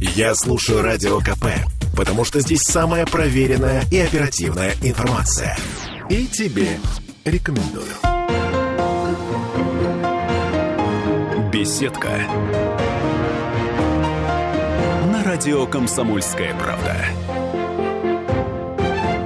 Я слушаю Радио КП, потому что здесь самая проверенная и оперативная информация. И тебе рекомендую. Беседка. На радио «Комсомольская правда».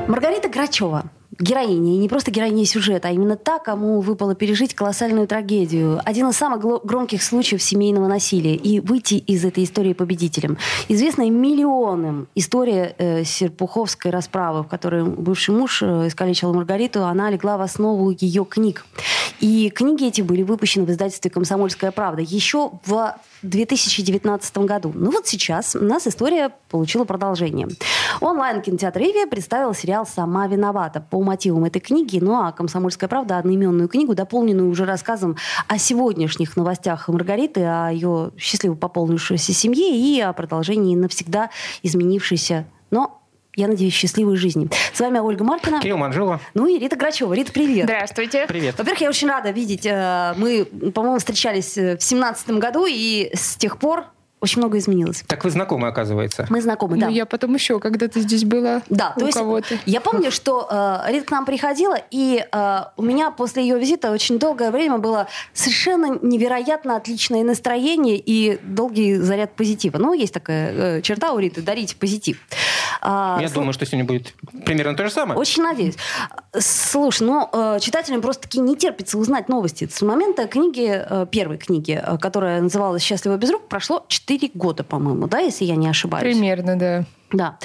Маргарита Грачева героиня, и не просто героиня сюжета, а именно та, кому выпало пережить колоссальную трагедию. Один из самых громких случаев семейного насилия. И выйти из этой истории победителем. Известная миллионам история э, Серпуховской расправы, в которой бывший муж э, искалечил Маргариту, она легла в основу ее книг. И книги эти были выпущены в издательстве «Комсомольская правда» еще в 2019 году. Ну вот сейчас у нас история получила продолжение. Онлайн-кинотеатр «Риви» представил сериал «Сама виновата» по мотивам этой книги, ну а «Комсомольская правда» одноименную книгу, дополненную уже рассказом о сегодняшних новостях Маргариты, о ее счастливо пополнившейся семье и о продолжении навсегда изменившейся, но я надеюсь, счастливой жизни. С вами Ольга Маркина. Кирилл Манжула. Ну и Рита Грачева. Рита, привет. Здравствуйте. Привет. Во-первых, я очень рада видеть. Э, мы, по-моему, встречались э, в семнадцатом году, и с тех пор очень много изменилось. Так вы знакомы, оказывается. Мы знакомы, да. Ну, я потом еще когда-то здесь была да, у то есть кого-то. Я помню, что э, Рита к нам приходила, и э, у меня после ее визита очень долгое время было совершенно невероятно отличное настроение и долгий заряд позитива. Ну, есть такая э, черта у Риты – дарить позитив. А, я слу... думаю, что сегодня будет примерно то же самое. Очень надеюсь. Слушай, ну, э, читателям просто-таки не терпится узнать новости. С момента книги, э, первой книги, э, которая называлась «Счастливо без рук», прошло 4 года, по-моему, да, если я не ошибаюсь? Примерно, да. Да.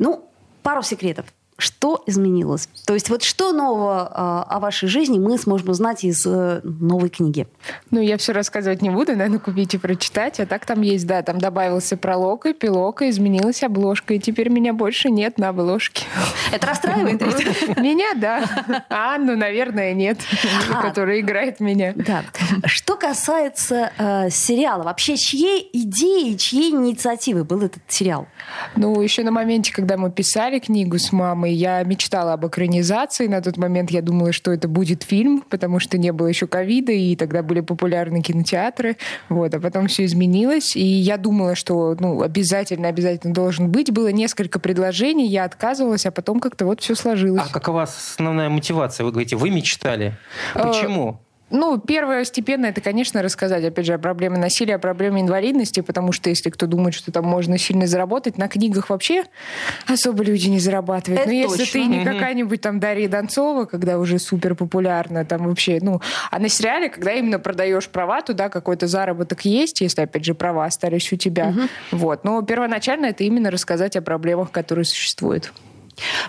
Ну, пару секретов. Что изменилось? То есть вот что нового э, о вашей жизни мы сможем узнать из э, новой книги? Ну, я все рассказывать не буду, надо купить и прочитать. А так там есть, да, там добавился пролог, эпилог, и изменилась обложка. И теперь меня больше нет на обложке. Это расстраивает? Меня, да. А Анну, наверное, нет, а. которая играет меня. Да. Что касается э, сериала, вообще чьей идеи, чьей инициативы был этот сериал? Ну, еще на моменте, когда мы писали книгу с мамой, я мечтала об экранизации. На тот момент я думала, что это будет фильм, потому что не было еще ковида, и тогда были популярны кинотеатры. Вот. А потом все изменилось, и я думала, что ну, обязательно, обязательно должен быть. Было несколько предложений, я отказывалась, а потом как-то вот все сложилось. А какова основная мотивация? Вы говорите, вы мечтали. Э, Почему? Ну, первое степенно это, конечно, рассказать, опять же, о проблеме насилия, о проблеме инвалидности, потому что если кто думает, что там можно сильно заработать, на книгах вообще особо люди не зарабатывают. Это Но точно. если ты не какая-нибудь там Дарья Донцова, когда уже супер популярна, там вообще, ну, а на сериале, когда именно продаешь права, туда какой-то заработок есть, если, опять же, права остались у тебя. Угу. Вот. Но первоначально это именно рассказать о проблемах, которые существуют.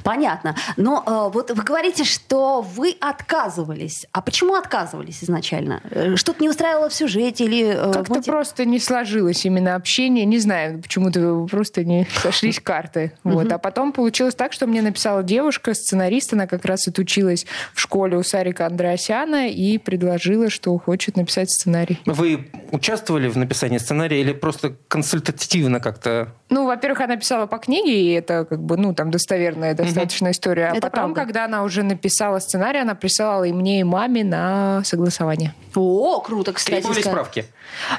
Понятно. Но э, вот вы говорите, что вы отказывались. А почему отказывались изначально? Э, что-то не устраивало в сюжете или... Э, Как-то мотив... просто не сложилось именно общение. Не знаю, почему-то просто не сошлись карты. Вот. А потом получилось так, что мне написала девушка, сценарист, она как раз отучилась в школе у Сарика Андреасяна и предложила, что хочет написать сценарий. Вы участвовали в написании сценария или просто консультативно как-то? Ну, во-первых, она писала по книге, и это как бы, ну, там достоверная достаточно mm-hmm. история. А Это потом, правда. когда она уже написала сценарий, она присылала и мне, и маме на согласование. О, круто, кстати. Требовались правки?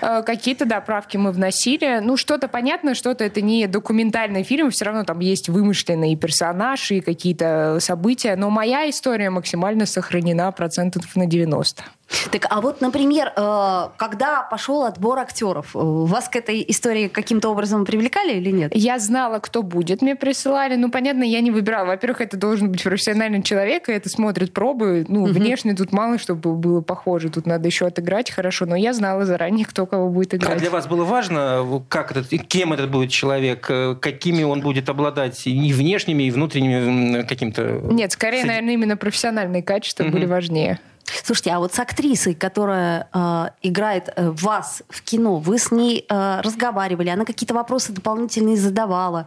Э, какие-то, да, правки мы вносили. Ну, что-то понятно, что-то это не документальный фильм, все равно там есть вымышленные персонажи и какие-то события, но моя история максимально сохранена процентов на 90. Так, а вот, например, э, когда пошел отбор актеров, э, вас к этой истории каким-то образом привлекали или нет? Я знала, кто будет, мне присылали. Ну, понятно, я не выбирала. Во-первых, это должен быть профессиональный человек, и это смотрит пробы. Ну, угу. внешне тут мало, чтобы было похоже. Тут надо еще отыграть хорошо. Но я знала заранее, кто кого будет играть. А для вас было важно, как этот, кем этот будет человек, э, какими он будет обладать и внешними, и внутренними каким-то... Нет, скорее, наверное, именно профессиональные качества угу. были важнее. Слушайте, а вот с актрисой, которая э, играет э, вас в кино, вы с ней э, разговаривали, она какие-то вопросы дополнительные задавала?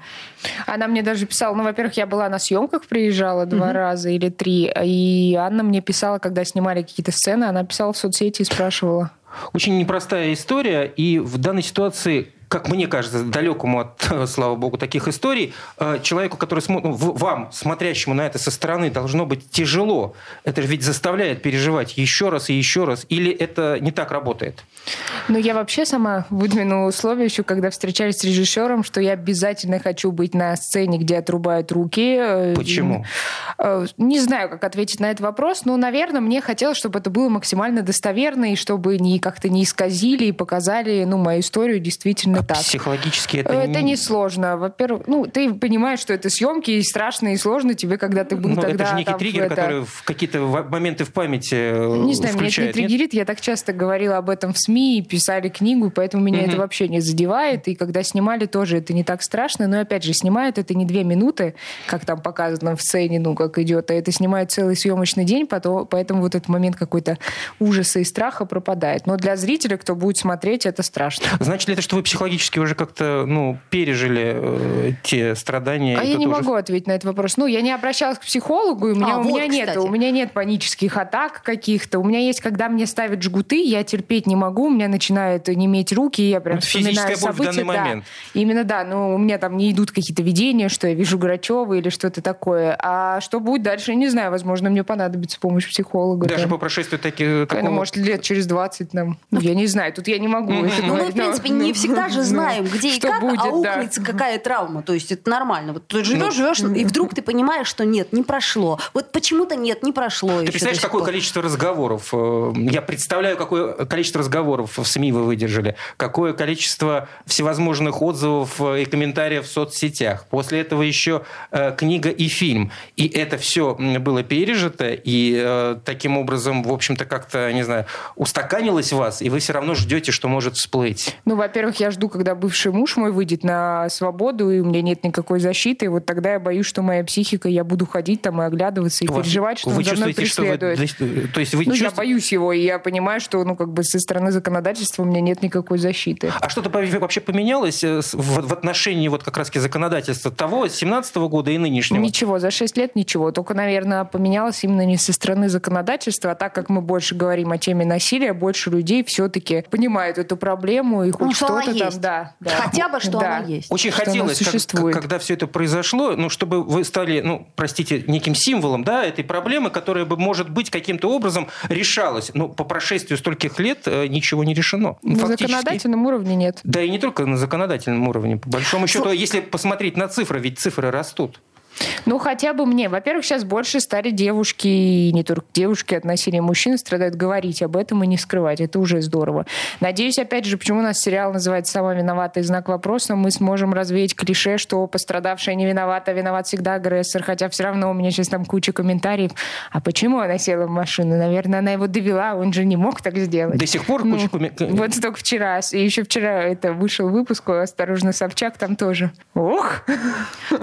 Она мне даже писала, ну, во-первых, я была на съемках, приезжала два mm-hmm. раза или три, и Анна мне писала, когда снимали какие-то сцены, она писала в соцсети и спрашивала. Очень непростая история, и в данной ситуации как мне кажется, далекому от, слава богу, таких историй, э, человеку, который смотрит, ну, вам, смотрящему на это со стороны, должно быть тяжело. Это ведь заставляет переживать еще раз и еще раз. Или это не так работает? Ну, я вообще сама выдвинула условие еще, когда встречались с режиссером, что я обязательно хочу быть на сцене, где отрубают руки. Э, Почему? Не знаю, как ответить на этот вопрос, но, наверное, мне хотелось, чтобы это было максимально достоверно и чтобы не как-то не исказили и показали, ну, мою историю действительно а так. Психологически это... Это не сложно. Во-первых, ну, ты понимаешь, что это съемки, и страшно, и сложно тебе, когда ты был ну, тогда... это же некий там, триггер, это... который в какие-то моменты в памяти э, Не знаю, меня это не триггерит. Я так часто говорила об этом в СМИ, и писали книгу, поэтому меня mm это вообще не задевает. И когда снимали, тоже это не так страшно. Но, опять же, снимают это не две минуты, как там показано в сцене, ну, как идет, а это снимают целый съемочный день, потом, поэтому вот этот момент какой-то ужаса и страха пропадает. Но для зрителя, кто будет смотреть, это страшно. Значит ли это, что вы психологически уже как-то ну, пережили э, те страдания? А я не уже... могу ответить на этот вопрос. Ну, я не обращалась к психологу, и у меня, а, у, вот, меня нет, у меня нет панических атак каких-то. У меня есть, когда мне ставят жгуты, я терпеть не могу, у меня начинают неметь руки, я прям вот вспоминаю события. В данный да. момент. Именно да, но у меня там не идут какие-то видения, что я вижу Грачева или что-то такое. А что будет дальше, не знаю. Возможно, мне понадобится помощь психолога. Даже там. по прошествию таких... Такого... Ну, может, лет через 20 нам. Ну, я не знаю, тут я не могу. Ну, мы, в принципе, не всегда же знаем, где и как, а аукается какая травма. То есть это нормально. Вот ты живешь, живешь, и вдруг ты понимаешь, что нет, не прошло. Вот почему-то нет, не прошло. Ты представляешь, какое количество разговоров? Э, я представляю, какое количество разговоров в СМИ вы выдержали, какое количество всевозможных отзывов и комментариев в соцсетях. После этого еще э, книга и фильм. И это все было пережито, и э, таким образом, в общем-то, как-то, не знаю, устаканилось вас, и вы все равно ждете, что может всплыть. Ну, во-первых, я жду, когда бывший муж мой выйдет на свободу, и у меня нет никакой защиты, и вот тогда я боюсь, что моя психика, я буду ходить там и оглядываться, и вас, переживать, что вы он за мной преследует. Вы, то есть вы ну, чувствуете... я боюсь его, и я понимаю, что, ну, как бы со стороны законодательства у меня нет никакой защиты. А что-то вообще поменялось э, в, в отношении вот как раз законодательства того 17 года и нынешнего? Ничего, за 6 лет ничего. Только, наверное, поменялось именно не со стороны законодательства, а так как мы больше говорим о теме насилия, больше людей все-таки понимают эту проблему и хоть ну, что-то там, есть. да, да. Хотя бы, что да. она есть. Очень что хотелось, как, когда все это произошло, ну, чтобы вы стали, ну, простите, неким символом, да, этой проблемы, которая бы, может быть, каким-то образом решалась. Но по прошествию стольких лет э, ничего не решено. На Фактически. законодательном уровне нет. Да и не только на законодательном уровне. По большому счету, если посмотреть на цифры, ведь цифры растут. Ну, хотя бы мне. Во-первых, сейчас больше стали девушки, и не только девушки от насилия мужчин страдают говорить об этом и не скрывать. Это уже здорово. Надеюсь, опять же, почему у нас сериал называется «Сама виновата» и знак вопроса, мы сможем развеять клише, что пострадавшая не виновата, а виноват всегда агрессор. Хотя все равно у меня сейчас там куча комментариев. А почему она села в машину? Наверное, она его довела, он же не мог так сделать. До сих пор ну, куча комментариев? Вот только вчера. И еще вчера это вышел выпуск «Осторожно, Собчак» там тоже. Ох!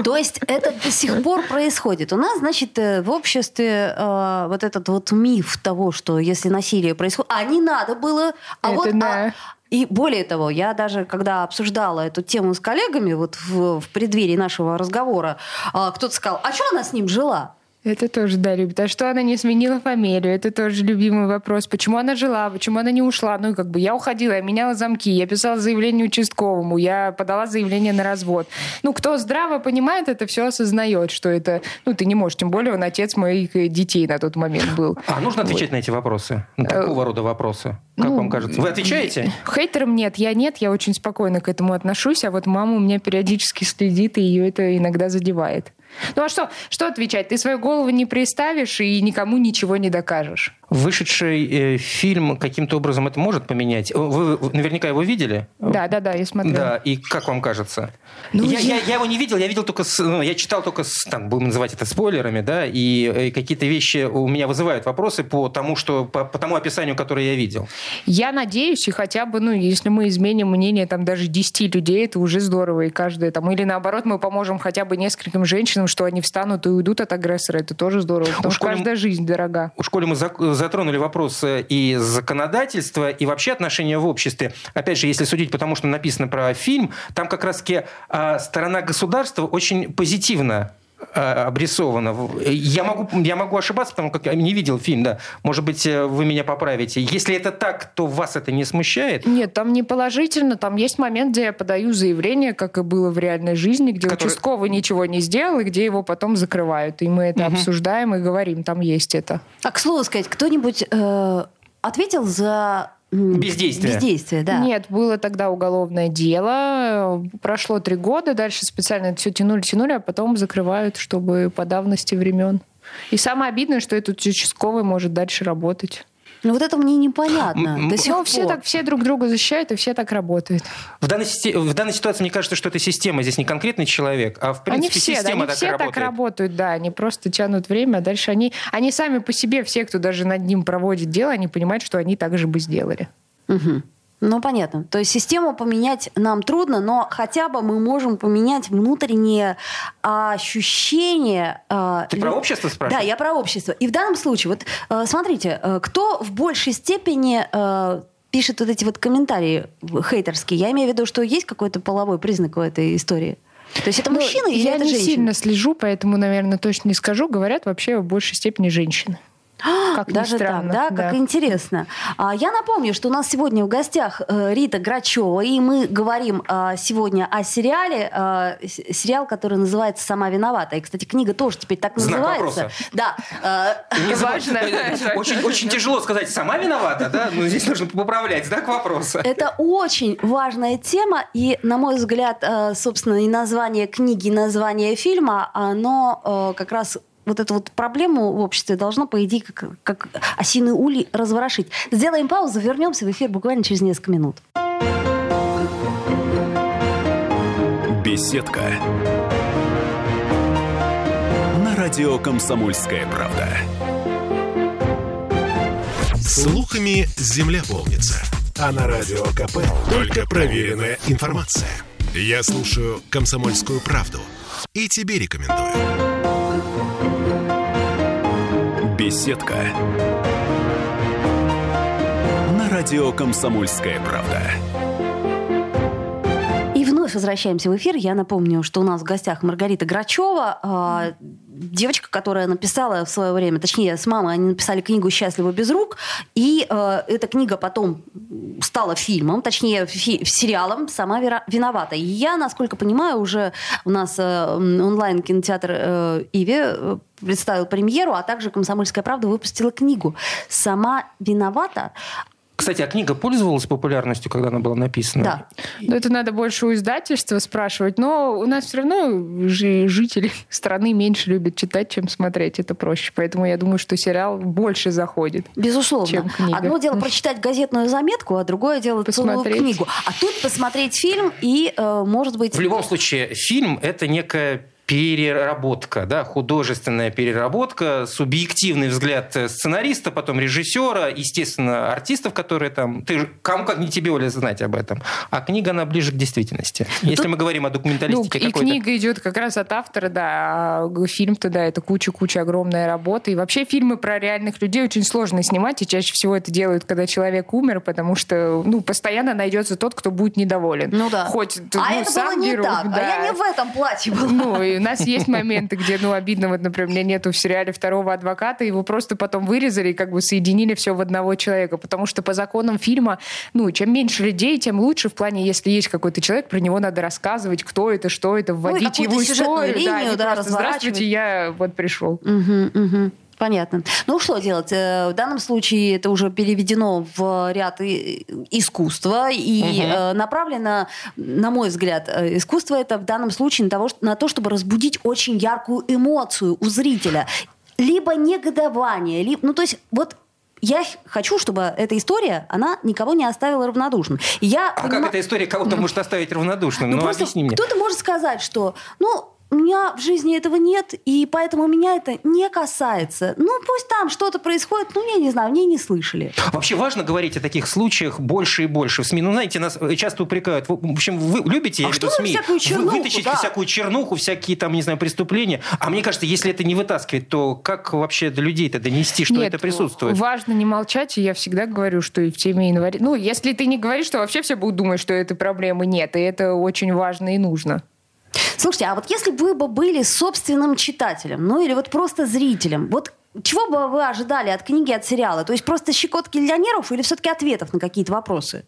То есть это до сих пор происходит. У нас, значит, э, в обществе э, вот этот вот миф того, что если насилие происходит, а не надо было, а Это вот... Да. А, и более того, я даже когда обсуждала эту тему с коллегами вот в, в преддверии нашего разговора, э, кто-то сказал, а что она с ним жила? Это тоже, да, любит. А что она не сменила фамилию? Это тоже любимый вопрос. Почему она жила? Почему она не ушла? Ну, как бы я уходила, я меняла замки, я писала заявление участковому, я подала заявление на развод. Ну, кто здраво понимает это, все осознает, что это... Ну, ты не можешь, тем более он отец моих детей на тот момент был. А нужно отвечать вот. на эти вопросы? На такого рода вопросы? Как ну, вам кажется? Вы отвечаете? Хейтерам нет, я нет, я очень спокойно к этому отношусь, а вот мама у меня периодически следит, и ее это иногда задевает. Ну а что, что отвечать? Ты свою голову не приставишь и никому ничего не докажешь. Вышедший э, фильм каким-то образом это может поменять? Вы, вы наверняка его видели? Да, да, да, я смотрел. Да, и как вам кажется? Ну, я, я... Я, я его не видел, я видел только, с, ну, я читал только с, там, будем называть это спойлерами, да, и, и какие-то вещи у меня вызывают вопросы по тому, что, по, по тому описанию, которое я видел. Я надеюсь, и хотя бы, ну, если мы изменим мнение там даже 10 людей, это уже здорово, и каждая там, или наоборот, мы поможем хотя бы нескольким женщинам, что они встанут и уйдут от агрессора, это тоже здорово, потому у что школе, каждая жизнь дорога. У школе мы затронули вопрос и законодательства, и вообще отношения в обществе. Опять же, если судить потому, что написано про фильм, там как раз-таки а, сторона государства очень позитивно обрисовано. Я могу, я могу ошибаться, потому как я не видел фильм, да. Может быть, э, вы меня поправите. Если это так, то вас это не смущает? Нет, там не положительно. Там есть момент, где я подаю заявление, как и было в реальной жизни, где Который... участковый ничего не сделал, и где его потом закрывают. И мы это угу. обсуждаем и говорим, там есть это. А к слову сказать, кто-нибудь э, ответил за Бездействие. Бездействие, да. Нет, было тогда уголовное дело. Прошло три года, дальше специально это все тянули, тянули, а потом закрывают, чтобы по давности времен. И самое обидное, что этот участковый может дальше работать. Ну вот это мне непонятно. До сих ну, все, так, все друг друга защищают, и все так работают. В данной, в данной ситуации мне кажется, что это система, здесь не конкретный человек, а в принципе они все, система да, они все работает. так работают, да, они просто тянут время, а дальше они, они сами по себе, все, кто даже над ним проводит дело, они понимают, что они так же бы сделали. Угу. Ну, понятно. То есть систему поменять нам трудно, но хотя бы мы можем поменять внутреннее ощущение. А, Ты про общество спрашиваешь? Да, я про общество. И в данном случае, вот э, смотрите, э, кто в большей степени э, пишет вот эти вот комментарии хейтерские? Я имею в виду, что есть какой-то половой признак в этой истории? То есть это ну, мужчина или я это женщина? Я не сильно слежу, поэтому, наверное, точно не скажу. Говорят вообще в большей степени женщины. Как Даже так, да? да? Как интересно. А, я напомню, что у нас сегодня в гостях э, Рита Грачева, и мы говорим а, сегодня о сериале, а, сериал, который называется «Сама виновата». И, кстати, книга тоже теперь так Знак называется. Вопроса. Да. Важно. Очень, очень тяжело сказать «сама виновата», да? Но здесь нужно поправлять знак вопроса. Это очень важная тема, и, на мой взгляд, собственно, и название книги, и название фильма, оно как раз вот эту вот проблему в обществе должно, по идее, как, как осиный улей разворошить. Сделаем паузу, вернемся в эфир буквально через несколько минут. Беседка. На радио «Комсомольская правда». Слухами земля полнится. А на радио КП только проверенная информация. Я слушаю «Комсомольскую правду» и тебе рекомендую. Беседка. На радио «Комсомольская правда». И вновь возвращаемся в эфир. Я напомню, что у нас в гостях Маргарита Грачева, а, девочка, которая написала в свое время, точнее, с мамой они написали книгу «Счастливо без рук», и э, эта книга потом стала фильмом, точнее, фи- сериалом «Сама виновата». И я, насколько понимаю, уже у нас э, онлайн-кинотеатр э, «Иви» э, представил премьеру, а также «Комсомольская правда» выпустила книгу «Сама виновата». Кстати, а книга пользовалась популярностью, когда она была написана? Да. Ну, это надо больше у издательства спрашивать, но у нас все равно жители страны меньше любят читать, чем смотреть. Это проще. Поэтому я думаю, что сериал больше заходит. Безусловно. Чем книга. Одно дело прочитать газетную заметку, а другое дело посмотреть. целую книгу. А тут посмотреть фильм и, э, может быть... В любом случае, фильм — это некая переработка, да, художественная переработка, субъективный взгляд сценариста, потом режиссера, естественно, артистов, которые там... Ты, кому как не тебе, Оля, знать об этом. А книга, она ближе к действительности. Если Тут, мы говорим о документалистике ну, И книга идет как раз от автора, да, а фильм тогда это куча-куча огромная работа. И вообще фильмы про реальных людей очень сложно снимать, и чаще всего это делают, когда человек умер, потому что, ну, постоянно найдется тот, кто будет недоволен. Ну да. Хоть, а ну, это сам было не герой, так, да. а я не в этом платье была. Ну, и нас есть моменты, где, ну, обидно, вот, например, у меня нету в сериале второго адвоката, его просто потом вырезали и как бы соединили все в одного человека, потому что по законам фильма, ну, чем меньше людей, тем лучше в плане, если есть какой-то человек, про него надо рассказывать, кто это, что это, вводить ну, его историю. Линию, да, да, Здравствуйте, я вот пришел. Угу, угу. Понятно. Ну, что делать? Э, в данном случае это уже переведено в ряд искусства и угу. направлено, на мой взгляд, э, искусство это в данном случае на, того, на то, чтобы разбудить очень яркую эмоцию у зрителя. Либо негодование, либо... Ну, то есть вот я хочу, чтобы эта история, она никого не оставила равнодушным. я а поним... как эта история кого-то может оставить равнодушным? Ну, ну объясни мне. Кто-то может сказать, что, ну, у меня в жизни этого нет, и поэтому меня это не касается. Ну, пусть там что-то происходит, ну, я не знаю, мне не слышали. Вообще важно говорить о таких случаях больше и больше в СМИ. Ну, знаете, нас часто упрекают. В общем, вы любите, а я что СМИ, всякую чернуху, вытащить да. всякую чернуху, всякие там, не знаю, преступления. А мне кажется, если это не вытаскивать, то как вообще до людей-то донести, что Нет, это присутствует? важно не молчать, и я всегда говорю, что и в теме января... Ну, если ты не говоришь, то вообще все будут думать, что этой проблемы нет, и это очень важно и нужно. Слушайте, а вот если вы бы были собственным читателем, ну или вот просто зрителем, вот чего бы вы ожидали от книги, от сериала? То есть просто щекотки нервов или все-таки ответов на какие-то вопросы?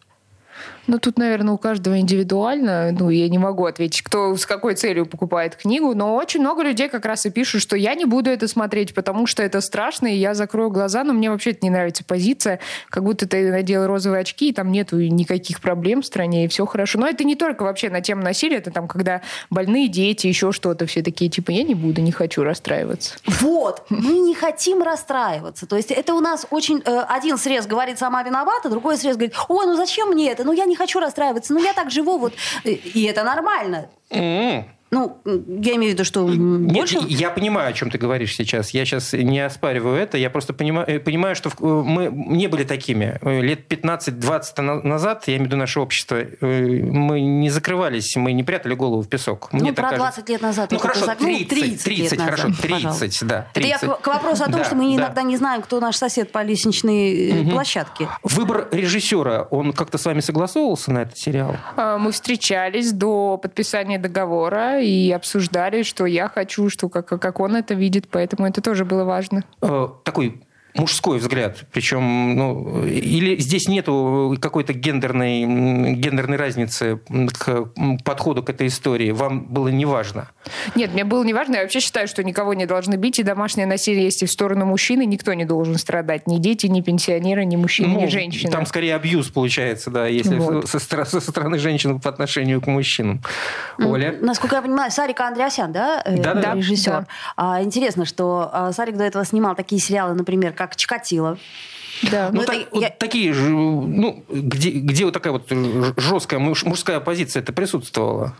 Ну, тут, наверное, у каждого индивидуально. Ну, я не могу ответить, кто с какой целью покупает книгу, но очень много людей как раз и пишут, что я не буду это смотреть, потому что это страшно, и я закрою глаза, но мне вообще это не нравится позиция, как будто ты надел розовые очки, и там нету никаких проблем в стране, и все хорошо. Но это не только вообще на тему насилия, это там, когда больные дети, еще что-то, все такие, типа, я не буду, не хочу расстраиваться. Вот, мы не хотим расстраиваться. То есть это у нас очень... Э, один срез говорит, сама виновата, другой срез говорит, ой, ну зачем мне это? Ну я не хочу расстраиваться, ну я так живу, вот, и это нормально. Mm-hmm. Ну, я имею в виду, что больше... Нет, я понимаю, о чем ты говоришь сейчас. Я сейчас не оспариваю это. Я просто понимаю, э, понимаю что мы не были такими. Лет 15-20 назад, я имею в виду наше общество, э, мы не закрывались, мы не прятали голову в песок. Мне ну, про кажется. 20 лет назад. Ну, хорошо, 30, 30, 30 лет хорошо, 30, пожалуйста. да. 30. Это я к, вопросу о том, да, что мы да. иногда не знаем, кто наш сосед по лестничной угу. площадке. Выбор режиссера, он как-то с вами согласовывался на этот сериал? А, мы встречались до подписания договора, и обсуждали, что я хочу, что как, как он это видит, поэтому это тоже было важно. Э, такой мужской взгляд. Причем, ну, или здесь нету какой-то гендерной, гендерной разницы к подходу к этой истории. Вам было не важно? Нет, мне было не важно. Я вообще считаю, что никого не должны бить, и домашнее насилие есть и в сторону мужчины. Никто не должен страдать. Ни дети, ни пенсионеры, ни мужчины, ну, ни женщины. Там скорее абьюз получается, да, если вот. со, со стороны женщин по отношению к мужчинам. Оля? Насколько я понимаю, Сарик Андреасян, да, э, да, да режиссер? Да. А, интересно, что а, Сарик до этого снимал такие сериалы, например, как как Чикатило. Да. Ну, ну так, я... вот такие же, ну, где, где вот такая вот жесткая мужская позиция это присутствовала?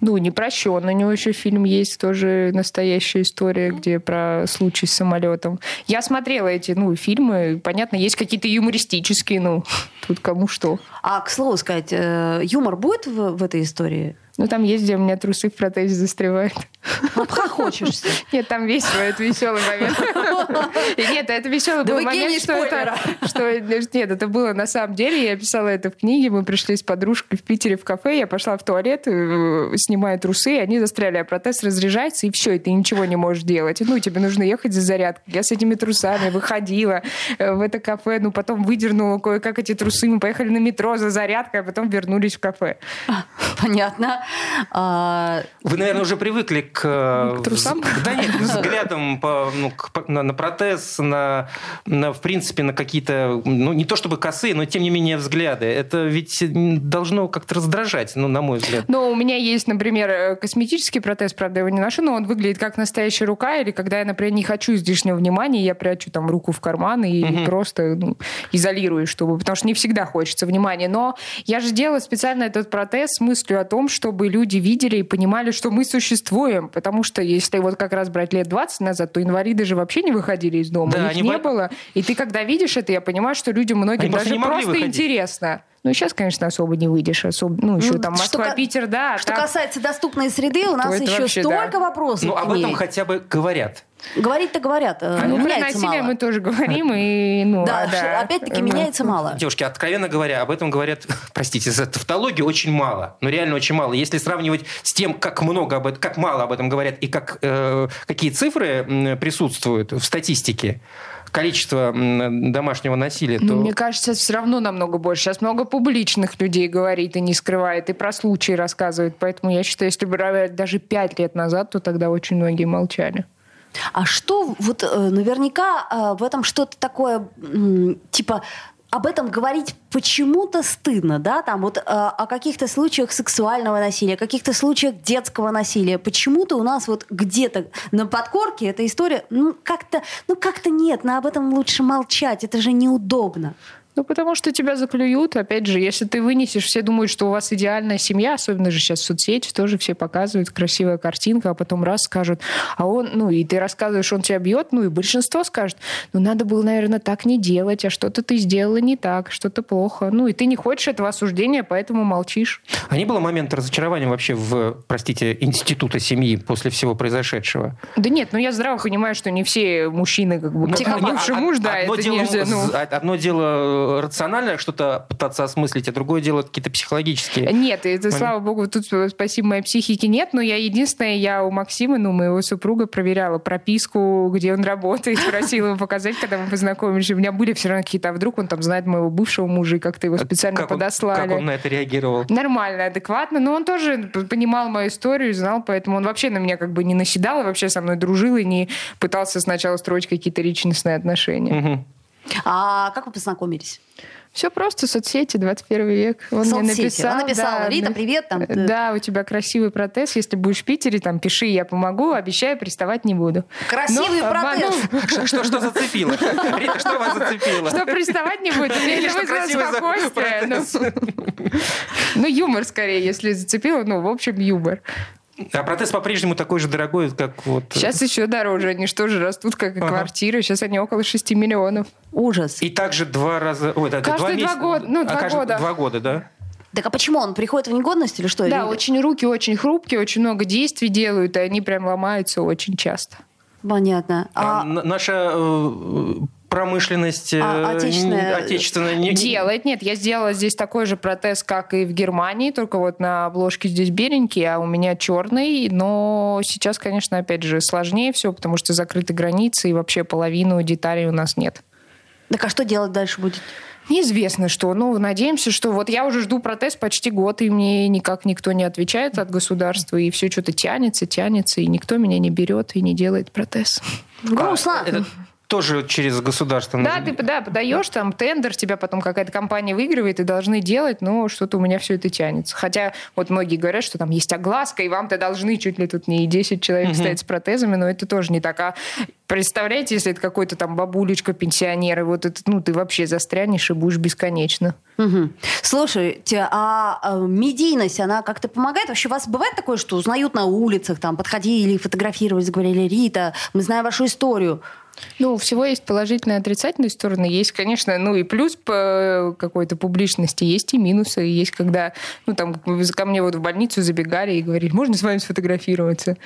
Ну, не прощен. У него еще фильм есть, тоже настоящая история, где про случай с самолетом. Я смотрела эти, ну, фильмы. Понятно, есть какие-то юмористические, ну, тут кому что. А, к слову сказать, э, юмор будет в, в этой истории? Ну, там есть, где у меня трусы в протезе застревают. Обхохочешься. Нет, там весело, это веселый момент. Нет, это веселый был момент, что это... Что, нет, это было на самом деле. Я писала это в книге. Мы пришли с подружкой в Питере в кафе. Я пошла в туалет, э, снимаю трусы, они застряли, а протез разряжается, и все, и ты ничего не можешь делать. Ну, тебе нужно ехать за зарядкой. Я с этими трусами выходила э, в это кафе, ну, потом выдернула кое-как эти трусы. Мы поехали на метро за зарядкой, а потом вернулись в кафе. Понятно. А, Вы, наверное, уже привыкли к... Э, к трусам? Да нет, взглядом по, ну, к, на, на протез, на, на, в принципе, на какие-то, ну, не то чтобы косые, но, тем не менее, взгляды. Это ведь должно как-то раздражать, ну, на мой взгляд. Ну, у меня есть, например, э, косметический протез, правда, его не ношу, но он выглядит как настоящая рука, или когда я, например, не хочу излишнего внимания, я прячу там руку в карман и угу. просто ну, изолирую, чтобы... Потому что не всегда хочется внимания. Но я же делала специально этот протез с мыслью о том, что чтобы люди видели и понимали, что мы существуем. Потому что если вот как раз брать лет 20 назад, то инвалиды же вообще не выходили из дома. Да, Их не бо... было. И ты когда видишь это, я понимаю, что людям многим они даже просто выходить. интересно. Ну, сейчас, конечно, особо не выйдешь. Особо, ну, еще ну, там Москва, что, Питер, да. Что так... касается доступной среды, у нас еще вообще, столько да. вопросов. Ну, об этом хотя бы говорят. Говорить-то говорят. А, ну, про насилие мало. мы тоже говорим. И, ну, да, а, да. опять-таки ну, меняется мало. Девушки, откровенно говоря, об этом говорят, простите за тавтологию, очень мало. Но реально очень мало. Если сравнивать с тем, как много об этом, как мало об этом говорят и как, э, какие цифры присутствуют в статистике, количество домашнего насилия, ну, то... Мне кажется, все равно намного больше. Сейчас много публичных людей говорит и не скрывает, и про случаи рассказывает. Поэтому я считаю, если бы даже пять лет назад, то тогда очень многие молчали. А что вот э, наверняка э, в этом что-то такое типа об этом говорить почему-то стыдно, да, там вот э, о каких-то случаях сексуального насилия, о каких-то случаях детского насилия. Почему-то у нас вот где-то на подкорке эта история, ну как-то, ну как-то нет, но об этом лучше молчать, это же неудобно. Ну, потому что тебя заклюют. Опять же, если ты вынесешь, все думают, что у вас идеальная семья, особенно же сейчас в соцсети тоже все показывают красивая картинка, а потом раз скажут, а он, ну, и ты рассказываешь, он тебя бьет, ну, и большинство скажет, ну, надо было, наверное, так не делать, а что-то ты сделала не так, что-то плохо. Ну, и ты не хочешь этого осуждения, поэтому молчишь. А не было момента разочарования вообще в, простите, института семьи после всего произошедшего? Да нет, ну, я здраво понимаю, что не все мужчины, как бы, ну, бывший муж, да, одно это дело, нельзя, ну... Одно дело э, рационально что-то пытаться осмыслить, а другое дело какие-то психологические. Нет, это, слава богу, тут спасибо моей психике нет, но я единственное, я у Максима, ну, моего супруга, проверяла прописку, где он работает, просила его показать, когда мы познакомились. У меня были все равно какие-то, а вдруг он там знает моего бывшего мужа, и как-то его специально как подослали. Он, как он на это реагировал? Нормально, адекватно, но он тоже понимал мою историю, знал, поэтому он вообще на меня как бы не наседал, и вообще со мной дружил, и не пытался сначала строить какие-то личностные отношения. Угу. А как вы познакомились? Все просто, соцсети, 21 век. Он соцсети. мне написал. Он написал, да, Рита, привет. Там, да, у тебя красивый протез. Если будешь в Питере, там, пиши, я помогу, обещаю, приставать не буду. Красивый Но, протез? Что, что, что зацепило? Рита, что вас зацепило? Что приставать не буду? Или красивый спокойствие. Ну, ну, юмор скорее, если зацепило. Ну, в общем, юмор. А протез по-прежнему такой же дорогой, как вот... Сейчас еще дороже. Они что же растут, как и ага. квартиры. Сейчас они около 6 миллионов. Ужас. И также два раза... Ой, да, Каждые два, два года. Ну, два а, года. Два года, да? Так а почему он приходит в негодность или что? Да, или... очень руки очень хрупкие, очень много действий делают, и они прям ломаются очень часто. Понятно. А, а наша э, промышленность а, э, отечественная... отечественная не... делает. Нет, я сделала здесь такой же протез, как и в Германии, только вот на обложке здесь беленький, а у меня черный. Но сейчас, конечно, опять же, сложнее все, потому что закрыты границы, и вообще половину деталей у нас нет. Так а что делать дальше будет? Неизвестно что. Ну, надеемся, что вот я уже жду протез почти год, и мне никак никто не отвечает от государства, и все что-то тянется, тянется, и никто меня не берет и не делает протез. Грустно. А, это тоже через государство. Да, ты да, подаешь там тендер, тебя потом какая-то компания выигрывает, и должны делать, но что-то у меня все это тянется. Хотя вот многие говорят, что там есть огласка, и вам-то должны чуть ли тут не 10 человек угу. стоять с протезами, но это тоже не так. А представляете, если это какой-то там бабулечка, пенсионер, и вот это, ну, ты вообще застрянешь и будешь бесконечно. Угу. Слушайте, а, а медийность, она как-то помогает? Вообще у вас бывает такое, что узнают на улицах, там, подходили, фотографировались, говорили, Рита, мы знаем вашу историю. Ну, всего есть положительные и отрицательные стороны. Есть, конечно, ну и плюс по какой-то публичности, есть и минусы. Есть, когда, ну, там, ко мне вот в больницу забегали и говорили, можно с вами сфотографироваться?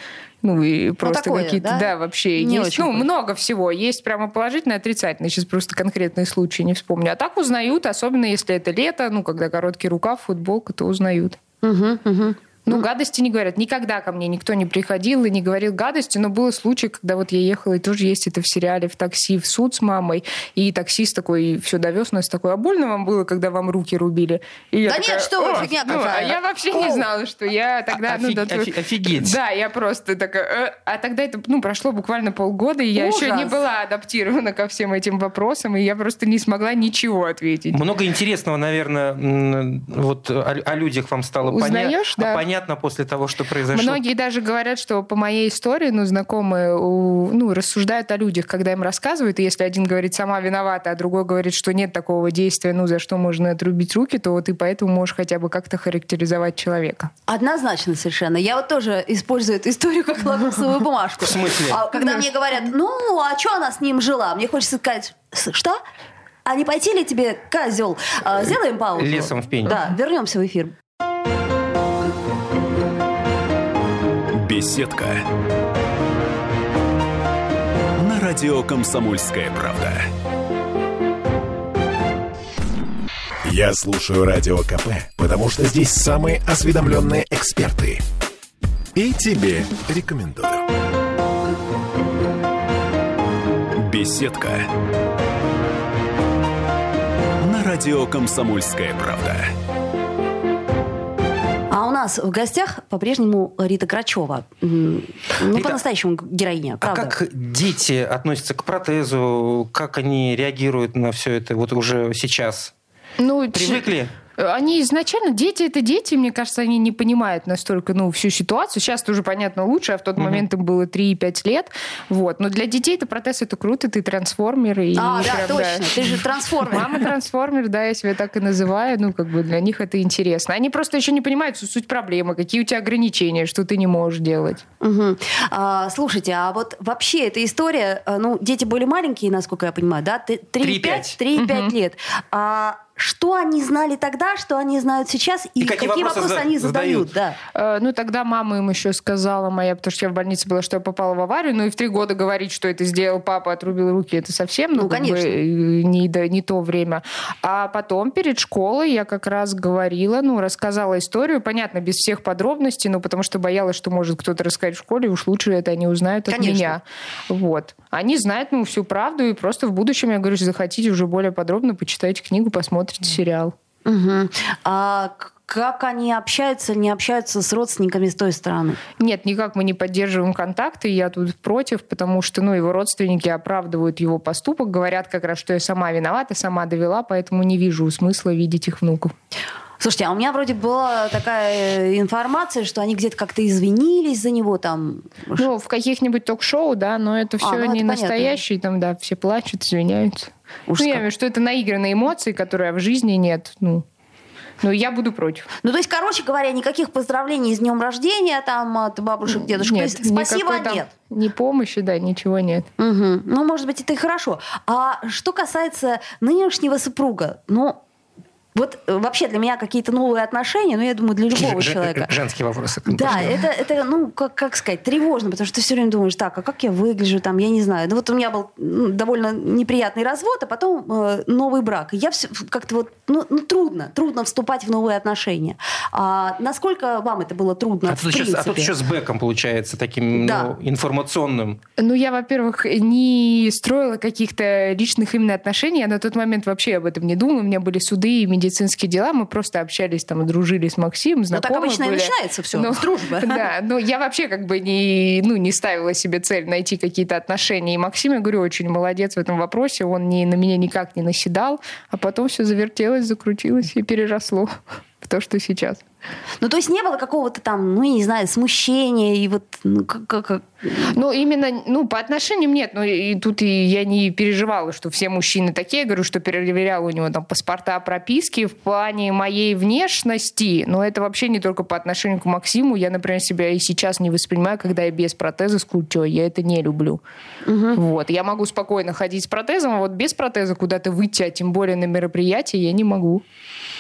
Ну, и ну, просто ну, какие-то, да? да, вообще не есть. Ну, много всего. Есть прямо положительные и отрицательные. Сейчас просто конкретные случаи не вспомню. А так узнают, особенно если это лето, ну, когда короткий рукав, футболка, то узнают. Угу, угу. Ну, гадости не говорят. Никогда ко мне никто не приходил и не говорил гадости, но был случай, когда вот я ехала, и тоже есть это в сериале, в такси, в суд с мамой, и таксист такой все довез нас такой, а больно вам было, когда вам руки рубили? И да такая, нет, что вы, фигня ну, А я вообще О! не знала, что я тогда... Офиг, ну, да, офигеть. Да, я просто такая... Э, а тогда это, ну, прошло буквально полгода, и я Ужас. еще не была адаптирована ко всем этим вопросам, и я просто не смогла ничего ответить. Много интересного, наверное, вот о, о людях вам стало Узнаешь, поня... да. Понятно после того, что произошло. Многие даже говорят, что по моей истории, ну, знакомые, ну, рассуждают о людях, когда им рассказывают, и если один говорит, сама виновата, а другой говорит, что нет такого действия, ну, за что можно отрубить руки, то вот и поэтому можешь хотя бы как-то характеризовать человека. Однозначно совершенно. Я вот тоже использую эту историю как лакмусовую бумажку. В смысле? А когда мне говорят, ну, а что она с ним жила? Мне хочется сказать, что? А не пойти ли тебе, козел? А, сделаем паузу. Лесом в пень. Да, вернемся в эфир. Беседка. На радио Комсомольская правда. Я слушаю радио КП, потому что здесь самые осведомленные эксперты. И тебе рекомендую. Беседка. На радио Комсомольская правда нас в гостях по-прежнему Рита Грачева. Ну, по-настоящему героиня, а правда. А как дети относятся к протезу? Как они реагируют на все это вот уже сейчас? Ну, Привыкли? Они изначально, дети это дети, мне кажется, они не понимают настолько, ну, всю ситуацию. Сейчас тоже понятно лучше, а в тот mm-hmm. момент им было 3-5 лет. Вот. Но для детей это протез, это круто, ты трансформер. И а, да, прям, точно, да. ты же трансформер. Мама трансформер, да, я себя так и называю. Ну, как бы для них это интересно. Они просто еще не понимают суть проблемы, какие у тебя ограничения, что ты не можешь делать. Угу. А, слушайте, а вот вообще эта история, э, ну, дети были маленькие, насколько я понимаю, да? 3-5 угу. лет. А что они знали тогда, что они знают сейчас, и, и какие, какие вопросы, вопросы они задают. задают. Да. Э, ну, тогда мама им еще сказала моя, потому что я в больнице была, что я попала в аварию. Ну, и в три года говорить, что это сделал папа, отрубил руки, это совсем, ну, ну конечно. Бы, не, да, не то время. А потом перед школой я как раз говорила, ну, рассказала историю, понятно, без всех подробностей, ну, потому что боялась, что может кто-то рассказать в школе, уж лучше это они узнают от конечно. меня. Вот. Они знают, ну, всю правду, и просто в будущем, я говорю, захотите уже более подробно, почитайте книгу, посмотрите сериал. Угу. А как они общаются, не общаются с родственниками с той стороны? Нет, никак мы не поддерживаем контакты, я тут против, потому что ну, его родственники оправдывают его поступок, говорят как раз, что я сама виновата, сама довела, поэтому не вижу смысла видеть их внуков. Слушайте, а у меня вроде была такая э, информация, что они где-то как-то извинились за него там. Ну, в каких-нибудь ток-шоу, да, но это все а, ну, не это настоящие, там, да, все плачут, извиняются. Уж ну, я имею что это наигранные эмоции, которые в жизни нет, ну, но я буду против. Ну, то есть, короче говоря, никаких поздравлений с днем рождения там от бабушек, дедушек. Нет, то есть, спасибо, там, нет. Ни помощи, да, ничего нет. Угу. Ну, может быть, это и хорошо. А что касается нынешнего супруга, ну, вот э, вообще для меня какие-то новые отношения, ну, я думаю, для любого Ж- человека. Женские вопросы. Да, это, это, ну, как, как сказать, тревожно, потому что ты все время думаешь, так, а как я выгляжу, там, я не знаю. Ну, вот у меня был ну, довольно неприятный развод, а потом э, новый брак. И я все как-то вот, ну, ну, трудно, трудно вступать в новые отношения. А насколько вам это было трудно, а тут, сейчас, а тут еще с бэком, получается, таким да. ну, информационным. Ну, я, во-первых, не строила каких-то личных именно отношений, я на тот момент вообще об этом не думала, у меня были суды и медицинские медицинские дела, мы просто общались там, дружили с Максимом, знакомы Ну, так обычно были. и начинается все, ну, с дружбы. Да, но я вообще как бы не, ну, не ставила себе цель найти какие-то отношения. И Максим, я говорю, очень молодец в этом вопросе, он не, на меня никак не наседал, а потом все завертелось, закрутилось и переросло в то, что сейчас. Ну, то есть не было какого-то там, ну, я не знаю, смущения и вот, ну, как... как... Ну, именно, ну, по отношениям нет. Но и тут и я не переживала, что все мужчины такие. Я говорю, что перепроверяла у него там паспорта, прописки в плане моей внешности. Но это вообще не только по отношению к Максиму. Я, например, себя и сейчас не воспринимаю, когда я без протеза с культей. Я это не люблю. Угу. Вот. Я могу спокойно ходить с протезом, а вот без протеза куда-то выйти, а тем более на мероприятие, я не могу.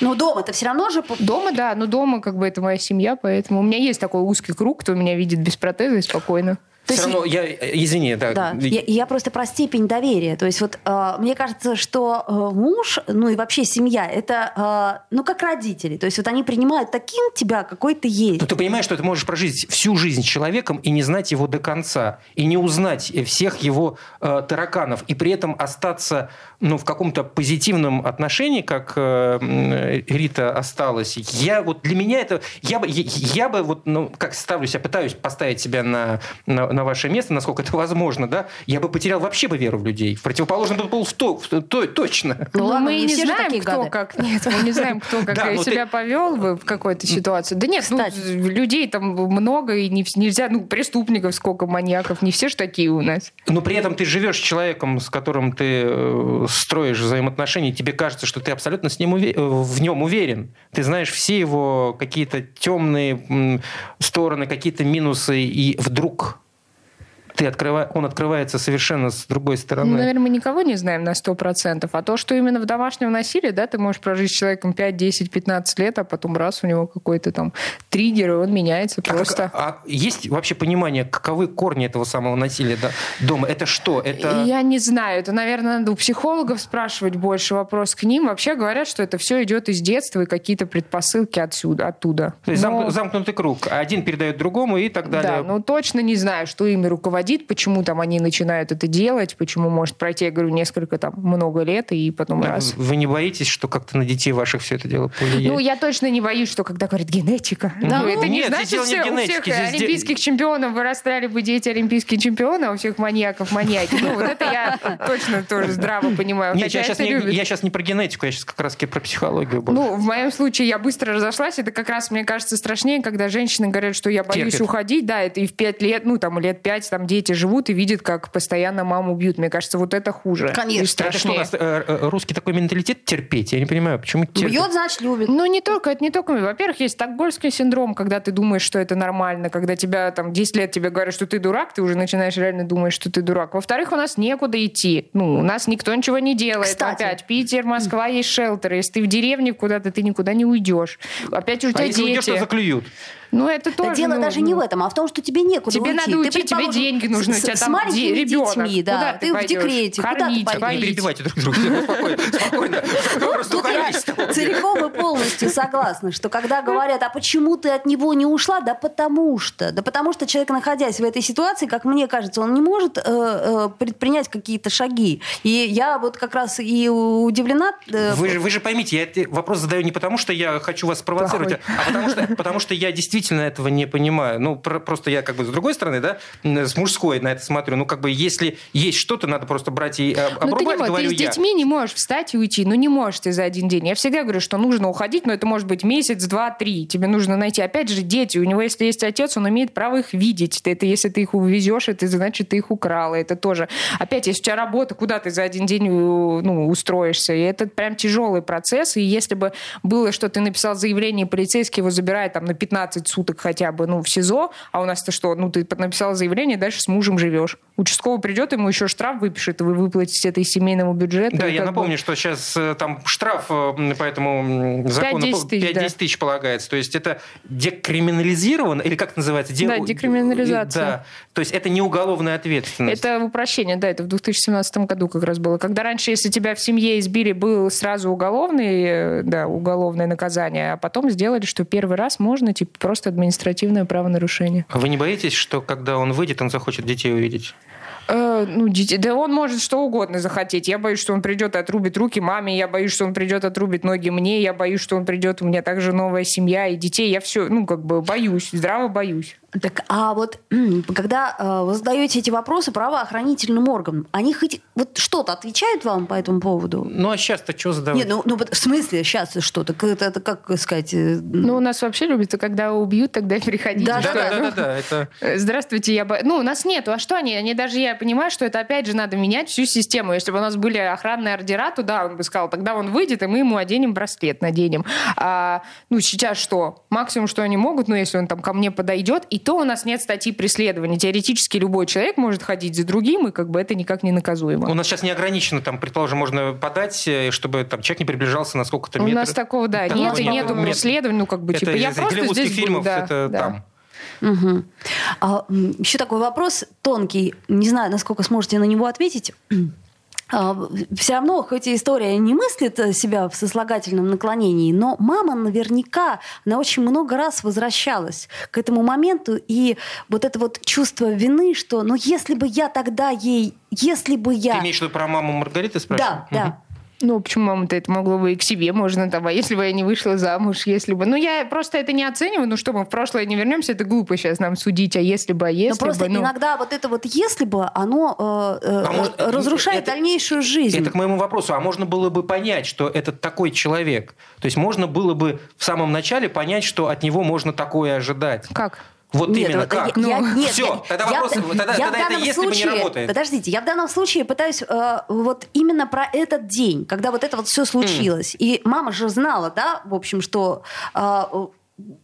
Но дома-то все равно же... Дома, да, но дома как бы это моя семья, поэтому у меня есть такой узкий круг, кто меня видит без протеза и спокойно. То Все равно, я, извини, да. да я, я просто про степень доверия. То есть вот э, мне кажется, что э, муж, ну и вообще семья, это, э, ну как родители. То есть вот они принимают таким тебя, какой ты есть. Но ты понимаешь, что ты можешь прожить всю жизнь с человеком и не знать его до конца, и не узнать всех его э, тараканов, и при этом остаться ну, в каком-то позитивном отношении, как э, Рита осталась. Я вот для меня это... Я бы, я, я бы вот, ну, как ставлюсь, я пытаюсь поставить себя на, на на ваше место, насколько это возможно, да, я бы потерял вообще бы веру в людей. В противоположном был в то, в то точно. Ну, ладно, мы не, не знаем, кто гады. как. Нет, мы не знаем, кто как да, себя ты... повел бы в какой-то ситуации. Да нет, ну, людей там много, и не, нельзя, ну, преступников сколько, маньяков, не все же такие у нас. Но при этом ты живешь с человеком, с которым ты э, строишь взаимоотношения, и тебе кажется, что ты абсолютно с ним уве... Э, в нем уверен. Ты знаешь все его какие-то темные стороны, какие-то минусы, и вдруг ты открыва... он открывается совершенно с другой стороны. Ну, наверное, мы никого не знаем на 100%. А то, что именно в домашнем насилии, да, ты можешь прожить с человеком 5, 10, 15 лет, а потом раз у него какой-то там триггер, и он меняется просто. А, а есть вообще понимание, каковы корни этого самого насилия да, дома? Это что? Это... Я не знаю. Это, наверное, надо у психологов спрашивать больше вопрос к ним. Вообще говорят, что это все идет из детства и какие-то предпосылки отсюда, оттуда. То есть Но... замкнутый круг. Один передает другому и так далее. Да, ну точно не знаю, что ими руководит руководит, почему там они начинают это делать, почему может пройти, я говорю, несколько там много лет и потом а раз. Вы не боитесь, что как-то на детей ваших все это дело повлияет? Ну, я точно не боюсь, что когда говорят генетика. Да, ну, это нет, не значит, не у всех олимпийских чемпионов вырастали бы дети олимпийские чемпионы, а у всех маньяков маньяки. Ну, вот это я точно тоже здраво понимаю. Нет, я сейчас, не, я сейчас не про генетику, я сейчас как раз про психологию. Больше. Ну, в моем случае я быстро разошлась. Это как раз, мне кажется, страшнее, когда женщины говорят, что я боюсь Терпит. уходить. Да, это и в пять лет, ну, там, лет пять, там, дети живут и видят как постоянно маму бьют. Мне кажется, вот это хуже. Конечно. Это что, у нас э, э, русский такой менталитет терпеть? Я не понимаю, почему терпеть? Бьет, значит, любит. Ну, не только, это не только. Во-первых, есть стокгольмский синдром, когда ты думаешь, что это нормально, когда тебя там 10 лет тебе говорят, что ты дурак, ты уже начинаешь реально думать, что ты дурак. Во-вторых, у нас некуда идти. Ну, у нас никто ничего не делает. Кстати. Опять, Питер, Москва, есть шелтеры. Если ты в деревне куда-то, ты никуда не уйдешь. Опять у тебя а если дети. уйдешь, то заклюют. Ну, это тоже... дело ну, даже не в этом, а в том, что тебе некуда Тебе уйти. надо уйти, тебе деньги нужны, у тебя с, там маленькими ребенок. детьми, да, Куда ты, в декрете, Кормить, куда ты пойдешь? Не перебивайте друг друга. Спокойно, спокойно. Тут я целиком и полностью согласна, что когда говорят, а почему ты от него не ушла, да потому что. Да потому что человек, находясь в этой ситуации, как мне кажется, он не может э, э, предпринять какие-то шаги. И я вот как раз и удивлена. Э, вы, же, поймите, я этот вопрос задаю не потому, что я хочу вас спровоцировать, а потому что я действительно этого не понимаю. Ну, про, просто я как бы с другой стороны, да, с мужской на это смотрю. Ну, как бы если есть что-то, надо просто брать и об, ну, обрубать, ты не говорю ты я. с детьми не можешь встать и уйти. Ну, не можешь ты за один день. Я всегда говорю, что нужно уходить, но это может быть месяц, два, три. Тебе нужно найти. Опять же, дети. У него, если есть отец, он имеет право их видеть. Это если ты их увезешь, это значит, ты их украла. Это тоже. Опять, если у тебя работа, куда ты за один день ну, устроишься? И это прям тяжелый процесс. И если бы было, что ты написал заявление, полицейский его забирает там на 15 суток хотя бы, ну, в СИЗО, а у нас-то что? Ну, ты написал заявление, дальше с мужем живешь. Участковый придет, ему еще штраф выпишет, и вы выплатите это из семейного бюджета. Да, я напомню, бы... что сейчас э, там штраф э, по этому закону 5-10 тысяч, 5-10 да. тысяч полагается. То есть это декриминализировано, или как это называется? Де... Да, декриминализация. Да. То есть это не уголовная ответственность. Это упрощение, да, это в 2017 году как раз было. Когда раньше, если тебя в семье избили, был сразу уголовный, э, да, уголовное наказание, а потом сделали, что первый раз можно, типа, просто административное правонарушение. А вы не боитесь, что когда он выйдет, он захочет детей увидеть? Э, ну, детей, да он может что угодно захотеть. Я боюсь, что он придет и отрубит руки маме, я боюсь, что он придет и отрубит ноги мне, я боюсь, что он придет, у меня также новая семья и детей. Я все, ну, как бы боюсь, здраво боюсь. Так, а вот когда э, вы задаете эти вопросы правоохранительным органам, они хоть вот что-то отвечают вам по этому поводу? Ну, а сейчас-то что задавать? Нет, ну, ну в смысле сейчас что-то? Это, это как сказать? Э, ну, у нас вообще любят, когда убьют, тогда приходите. Да, да, да, да, да, да, это... Э, здравствуйте, я... Ну, у нас нету. А что они? Они даже, я понимаю, что это опять же надо менять всю систему. Если бы у нас были охранные ордера, то да, он бы сказал, тогда он выйдет, и мы ему оденем браслет, наденем. А, ну, сейчас что? Максимум, что они могут, ну, если он там ко мне подойдет, и то у нас нет статьи преследования. Теоретически любой человек может ходить за другим, и как бы это никак не наказуемо. У нас сейчас не ограничено, там, предположим, можно подать, э, чтобы там человек не приближался на сколько-то метров. У нас такого, да, там нет, нету преследования, ну, как бы, это типа, я просто здесь фильмов, буду, да, это да. там. Угу. А, еще такой вопрос тонкий. Не знаю, насколько сможете на него ответить. А, все равно, хоть и история не мыслит себя в сослагательном наклонении, но мама наверняка, она очень много раз возвращалась к этому моменту, и вот это вот чувство вины, что, ну, если бы я тогда ей, если бы я... Ты имеешь в виду про маму Маргариты спрашиваешь? Да, да. Ну, почему мама-то это могло бы и к себе можно там, а если бы я не вышла замуж, если бы... Ну, я просто это не оцениваю, ну что, мы в прошлое не вернемся, это глупо сейчас нам судить, а если бы, а если Но просто бы... Ну... иногда вот это вот «если бы», оно э, э, а может, разрушает это, дальнейшую жизнь. Это к моему вопросу. А можно было бы понять, что это такой человек? То есть можно было бы в самом начале понять, что от него можно такое ожидать? Как? Вот нет, именно как? Я, ну, нет, все, тогда я, вопрос, я, тогда, я тогда это если случае, бы не работает. Подождите, я в данном случае пытаюсь э, вот именно про этот день, когда вот это вот все случилось. Mm. И мама же знала, да, в общем, что э,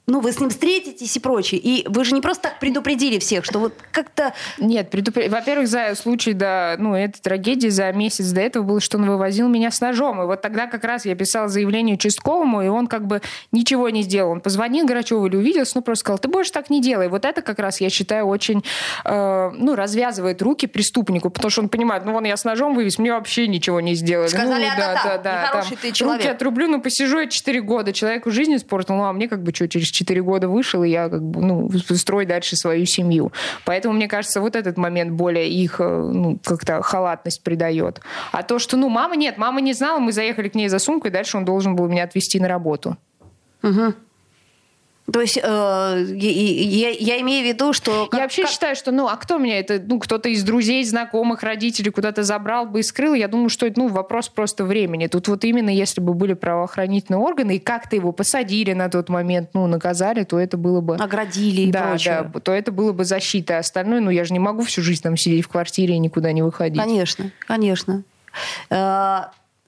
ну, вы с ним встретитесь и прочее. И вы же не просто так предупредили всех, что вот как-то... Нет, предупр... во-первых, за случай до ну, этой трагедии, за месяц до этого было, что он вывозил меня с ножом. И вот тогда как раз я писала заявление участковому, и он как бы ничего не сделал. Он позвонил Грачеву или увиделся, ну, просто сказал, ты больше так не делай. Вот это как раз, я считаю, очень, э, ну, развязывает руки преступнику, потому что он понимает, ну, вон я с ножом вывез, мне вообще ничего не сделали. Сказали, ну, да, да, да, да, там, ты человек. Руки отрублю, ну, посижу я 4 года, человеку жизнь испортил, ну, а мне как бы что, через 4 года вышел, и я как бы, ну, строю дальше свою семью. Поэтому, мне кажется, вот этот момент более их э, ну, как-то халатность придает. А то, что, ну, мама нет, мама не знала, мы заехали к ней за сумкой, дальше он должен был меня отвезти на работу. Угу. То есть э, я, я имею в виду, что... Как, я вообще как... считаю, что, ну, а кто меня это, ну, кто-то из друзей, знакомых, родителей куда-то забрал бы и скрыл, я думаю, что это, ну, вопрос просто времени. Тут вот именно если бы были правоохранительные органы, и как-то его посадили на тот момент, ну, наказали, то это было бы... Оградили и да, прочее. Да, то это было бы защита. А остальное, ну, я же не могу всю жизнь там сидеть в квартире и никуда не выходить. Конечно, конечно.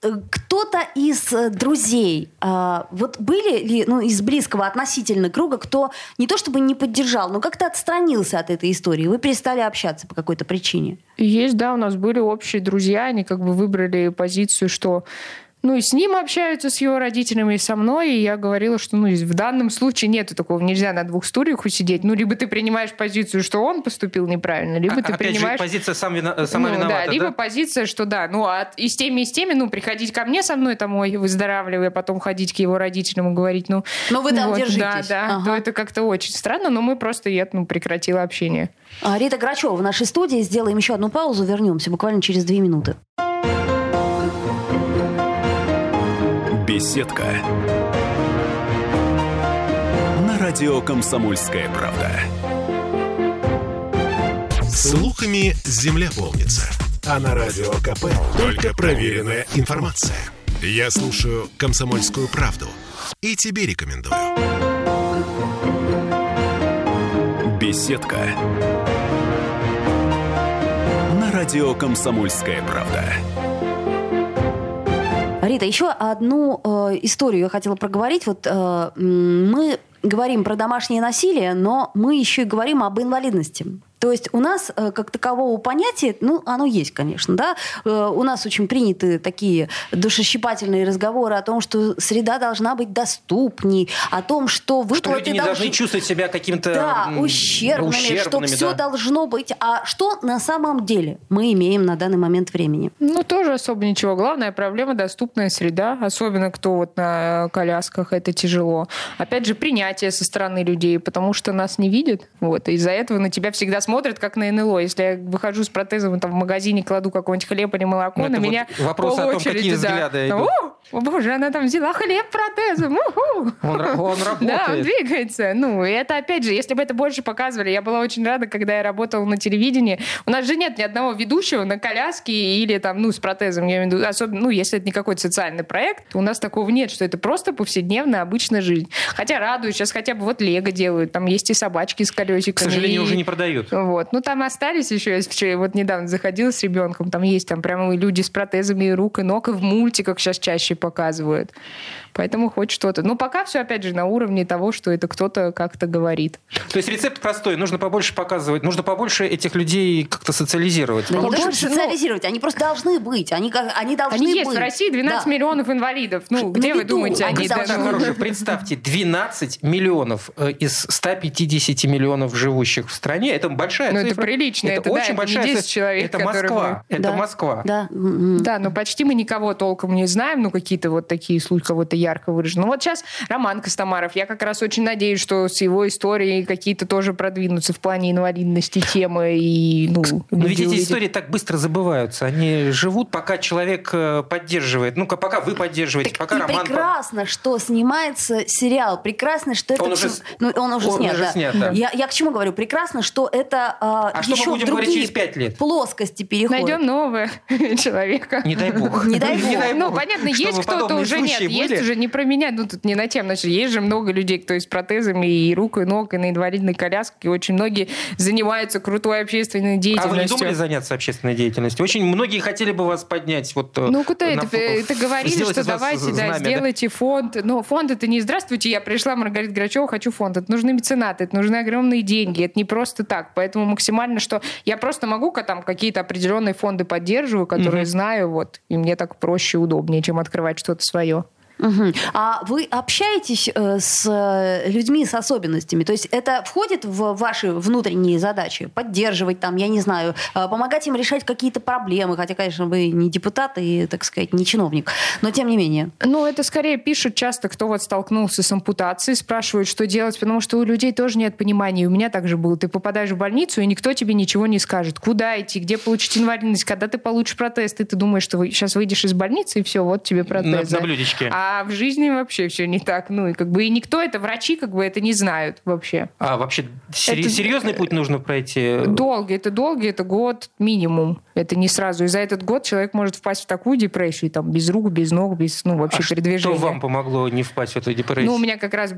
Э, кто-то из э, друзей, а, вот были ли, ну, из близкого относительно круга, кто не то чтобы не поддержал, но как-то отстранился от этой истории? Вы перестали общаться по какой-то причине? Есть, да, у нас были общие друзья, они как бы выбрали позицию, что Ну, и с ним общаются, с его родителями, и со мной. И я говорила, что ну, в данном случае нету такого, нельзя на двух стульях усидеть. Ну, либо ты принимаешь позицию, что он поступил неправильно, либо а, ты опять принимаешь... Же, позиция сам вина... сама ну, виновата, да? Либо позиция, что да, ну, а и с теми, и с теми, ну, приходить ко мне со мной, там, ой, выздоравливая, потом ходить к его родителям и говорить, ну... Но вы там вот, держитесь. Да, да, ага. то это как-то очень странно, но мы просто, я, ну, прекратила общение. А, Рита Грачева в нашей студии. Сделаем еще одну паузу, вернемся буквально через две минуты. Беседка. На радио «Комсомольская правда». Слухами земля полнится. А на радио КП только проверенная информация. Я слушаю «Комсомольскую правду» и тебе рекомендую. Беседка. На радио «Комсомольская правда». Рита, еще одну э, историю я хотела проговорить. Вот э, мы говорим про домашнее насилие, но мы еще и говорим об инвалидности. То есть у нас э, как такового понятия, ну, оно есть, конечно, да. Э, у нас очень приняты такие душещипательные разговоры о том, что среда должна быть доступней, о том, что выплаты что люди не должны, должны чувствовать себя каким-то да, ущербными, ущербными что все должно быть. А что на самом деле мы имеем на данный момент времени? Ну, тоже особо ничего. Главная проблема – доступная среда, особенно кто вот на колясках, это тяжело. Опять же, принятие со стороны людей, потому что нас не видят, вот, и из-за этого на тебя всегда смотрят смотрят как на НЛО. Если я выхожу с протезом там, в магазине, кладу какой-нибудь хлеб или молоко, ну, на меня Вопрос о том, какие да. взгляды идут. О, боже, она там взяла хлеб протезом. Он, он работает. Да, он двигается. Ну, и это, опять же, если бы это больше показывали, я была очень рада, когда я работала на телевидении. У нас же нет ни одного ведущего на коляске или там, ну, с протезом, я имею в виду, особенно, ну, если это не какой-то социальный проект, у нас такого нет, что это просто повседневная обычная жизнь. Хотя радую, сейчас хотя бы вот Лего делают, там есть и собачки с колесиками. К сожалению, и... уже не продают. Вот. Ну, там остались еще, я вчера, вот недавно заходила с ребенком, там есть там прямо люди с протезами и рук, и ног, и в мультиках сейчас чаще показывают. Поэтому хоть что-то. Но пока все, опять же, на уровне того, что это кто-то как-то говорит. То есть рецепт простой. Нужно побольше показывать, нужно побольше этих людей как-то социализировать. Да побольше, не социализировать, ну, они просто должны быть. Они, как, они должны они быть. есть в России 12 да. миллионов инвалидов. Ну, где вы думаете, они... Представьте, хорошо, представьте, 12 миллионов э, из 150 миллионов живущих в стране. Это большая ну, цифра. это прилично. Это, это очень да, большая цифра. человек, Это Москва. Мы... Это да. Москва. Да. да, но почти мы никого толком не знаем. Ну, какие-то вот такие случаи кого-то ярко выражены. Ну, вот сейчас Роман Костомаров. Я как раз очень надеюсь, что с его историей какие-то тоже продвинутся в плане инвалидности темы. И, ну, Но ведь эти истории так быстро забываются. Они живут, пока человек э, поддерживает. Ну, пока вы поддерживаете, так пока и Роман... прекрасно, что снимается сериал. Прекрасно, что это... Он уже, ну, он уже он снят, уже да. снят да. Я, я к чему говорю? Прекрасно, что это а, а еще что мы будем другие говорить через пять лет? плоскости переходит. Найдем нового человека. Не дай бог. Не дай бог. Ну, понятно, есть кто-то уже нет. Есть уже не про меня. Ну, тут не на тем. Значит, есть же много людей, кто и с протезами и рук, и ног, и на инвалидной коляске. Очень многие занимаются крутой общественной деятельностью. А вы не думали заняться общественной деятельностью? Очень многие хотели бы вас поднять. Вот, э, ну, куда это? Это говорили, что давайте, да, сделайте фонд. Но фонд это не «Здравствуйте, я пришла, Маргарита Грачева, хочу фонд». Это нужны меценаты, это нужны огромные деньги. Это не просто так. Поэтому максимально, что я просто могу там какие-то определенные фонды поддерживаю, которые угу. знаю, вот, и мне так проще и удобнее, чем открывать что-то свое. Угу. А вы общаетесь э, с э, людьми с особенностями? То есть это входит в ваши внутренние задачи? Поддерживать там, я не знаю, э, помогать им решать какие-то проблемы? Хотя, конечно, вы не депутат и, так сказать, не чиновник. Но тем не менее. Ну, это скорее пишут часто, кто вот столкнулся с ампутацией, спрашивают, что делать, потому что у людей тоже нет понимания. У меня также было. Ты попадаешь в больницу, и никто тебе ничего не скажет. Куда идти, где получить инвалидность, когда ты получишь протез, ты, ты думаешь, что сейчас выйдешь из больницы, и все, вот тебе протез. На, на блюдечке. А а в жизни вообще все не так. Ну, и как бы и никто это, врачи как бы это не знают вообще. А вообще это... серьезный путь нужно пройти? Долгий, это долгий, это год минимум. Это не сразу. И за этот год человек может впасть в такую депрессию, там, без рук, без ног, без, ну, вообще а передвижения. что вам помогло не впасть в эту депрессию? Ну, у меня как раз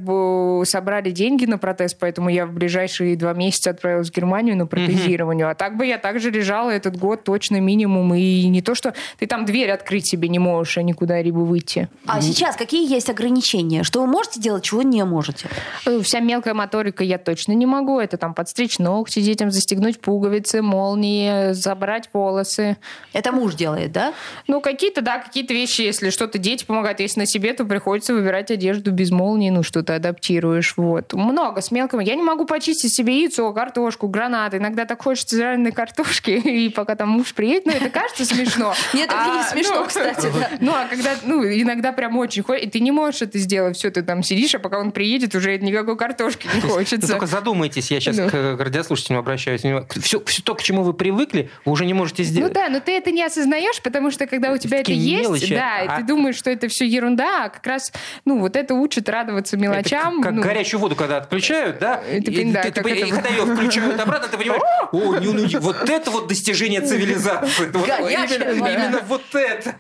собрали деньги на протез, поэтому я в ближайшие два месяца отправилась в Германию на протезирование. Mm-hmm. А так бы я также лежала этот год точно минимум. И не то, что ты там дверь открыть себе не можешь, а никуда либо выйти. А сейчас какие есть ограничения? Что вы можете делать, чего не можете? Э, вся мелкая моторика я точно не могу. Это там подстричь ногти детям, застегнуть пуговицы, молнии, забрать волосы. Это муж делает, да? Ну, какие-то, да, какие-то вещи, если что-то дети помогают. Если на себе, то приходится выбирать одежду без молнии, ну, что-то адаптируешь. Вот. Много с мелким. Я не могу почистить себе яйцо, картошку, гранаты. Иногда так хочется жареной картошки, и пока там муж приедет, ну, это кажется смешно. Нет, это не а, смешно, ну, кстати. Ну, а когда, ну, иногда прям очень хочется, и ты не можешь это сделать, все, ты там сидишь, а пока он приедет, уже никакой картошки не хочется. Только задумайтесь, я сейчас к радиослушателям обращаюсь. Все, все то, к чему вы привыкли, вы уже не можете сделать. Ну да, но ты это не осознаешь, потому что когда у тебя это есть, да, и ты а думаешь, что это все ерунда, а как раз, ну, вот это учит радоваться мелочам. как ну. горячую воду, когда отключают, да? И, когда ее включают обратно, ты понимаешь, о, вот это вот достижение цивилизации. Именно вот это.